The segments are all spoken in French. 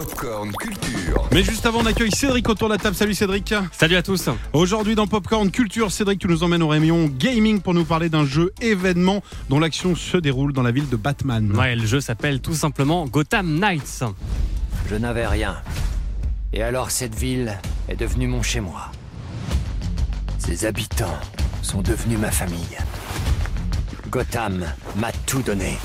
Popcorn Culture. Mais juste avant, on accueille Cédric autour de la table. Salut Cédric. Salut à tous. Aujourd'hui dans Popcorn Culture, Cédric, tu nous emmènes au Réunion Gaming pour nous parler d'un jeu événement dont l'action se déroule dans la ville de Batman. Ouais, le jeu s'appelle tout simplement Gotham Knights. Je n'avais rien. Et alors cette ville est devenue mon chez-moi. Ses habitants sont devenus ma famille. Gotham m'a tout donné.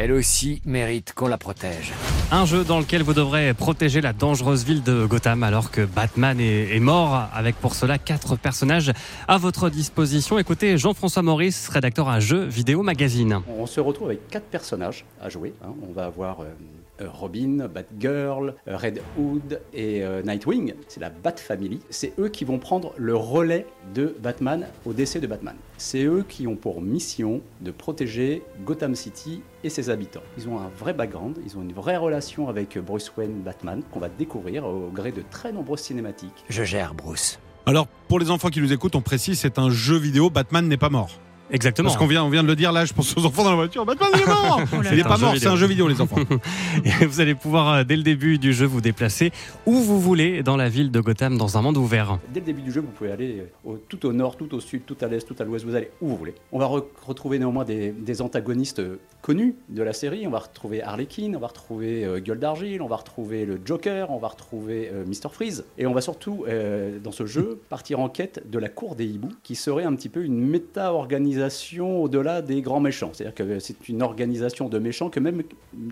Elle aussi mérite qu'on la protège. Un jeu dans lequel vous devrez protéger la dangereuse ville de Gotham alors que Batman est, est mort, avec pour cela quatre personnages à votre disposition. Écoutez Jean-François Maurice, rédacteur à Jeux Vidéo Magazine. On se retrouve avec quatre personnages à jouer. hein. On va avoir euh, euh, Robin, Batgirl, euh, Red Hood et euh, Nightwing. C'est la Bat Family. C'est eux qui vont prendre le relais de Batman au décès de Batman. C'est eux qui ont pour mission de protéger Gotham City et ses habitants. Ils ont un vrai background, ils ont une vraie relation avec Bruce Wayne, Batman, qu'on va découvrir au gré de très nombreuses cinématiques. Je gère Bruce. Alors pour les enfants qui nous écoutent, on précise, c'est un jeu vidéo. Batman n'est pas mort. Exactement. Parce qu'on vient, on vient de le dire là, je pense aux enfants dans la voiture. Batman il est mort. il est pas mort, c'est un jeu vidéo les enfants. Et vous allez pouvoir, euh, dès le début du jeu, vous déplacer où vous voulez dans la ville de Gotham dans un monde ouvert. Dès le début du jeu, vous pouvez aller au- tout au nord, tout au sud, tout à l'est, tout à l'ouest, vous allez où vous voulez. On va re- retrouver néanmoins des, des antagonistes euh, connus de la série. On va retrouver Harley Quinn, on va retrouver euh, Gueule d'Argile, on va retrouver le Joker, on va retrouver euh, Mr. Freeze. Et on va surtout, euh, dans ce jeu, partir en quête de la cour des hiboux, qui serait un petit peu une méta-organisation au-delà des grands méchants. C'est-à-dire que c'est une organisation de méchants que même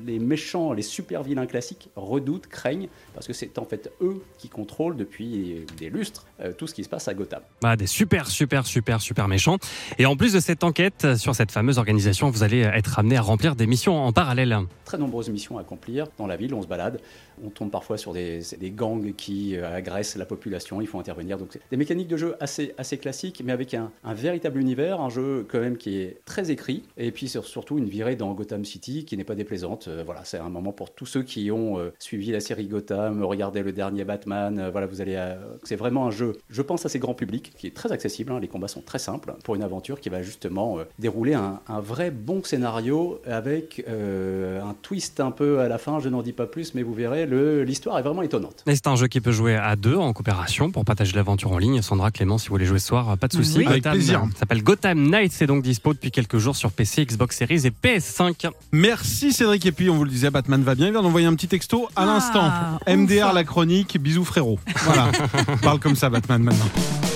les méchants, les super vilains classiques redoutent, craignent, parce que c'est en fait eux qui contrôlent depuis des lustres euh, tout ce qui se passe à Gotham. Bah, des super, super, super, super méchants. Et en plus de cette enquête sur cette fameuse organisation, vous allez être amené à remplir des missions en parallèle. Très nombreuses missions à accomplir dans la ville, on se balade, on tombe parfois sur des, gangs qui euh, agressent la population, il faut intervenir. Donc des mécaniques de jeu assez, classiques, mais avec un, véritable univers, un jeu quand même qui est très écrit, et puis sur- surtout une virée dans Gotham City qui n'est pas déplaisante. Euh, voilà, c'est un moment pour tous ceux qui ont euh, suivi la série Gotham, regardé le dernier Batman. voilà, vous allez, c'est vraiment un jeu, je pense assez grand public, qui est très accessible. hein, les combats sont très simples pour une aventure qui va justement dérouler un vrai bon scénario avec euh, un twist un peu à la fin. Je n'en dis pas plus, mais vous verrez, l'histoire est vraiment étonnante. Et c'est un jeu qui peut jouer à deux en coopération pour partager l'aventure en ligne. Sandra, Clément, si vous voulez jouer ce soir, pas de souci. Oui. Avec Gotham plaisir. ça s'appelle Gotham Knights, c'est donc dispo depuis quelques jours sur PC, Xbox Series et PS5. Merci Cédric. Et puis on vous le disait, Batman va bien. Il vient d'envoyer un petit texto à Ah, l'instant. MDR ouf. la chronique, bisous frérot. Voilà. On Parle comme ça Batman maintenant.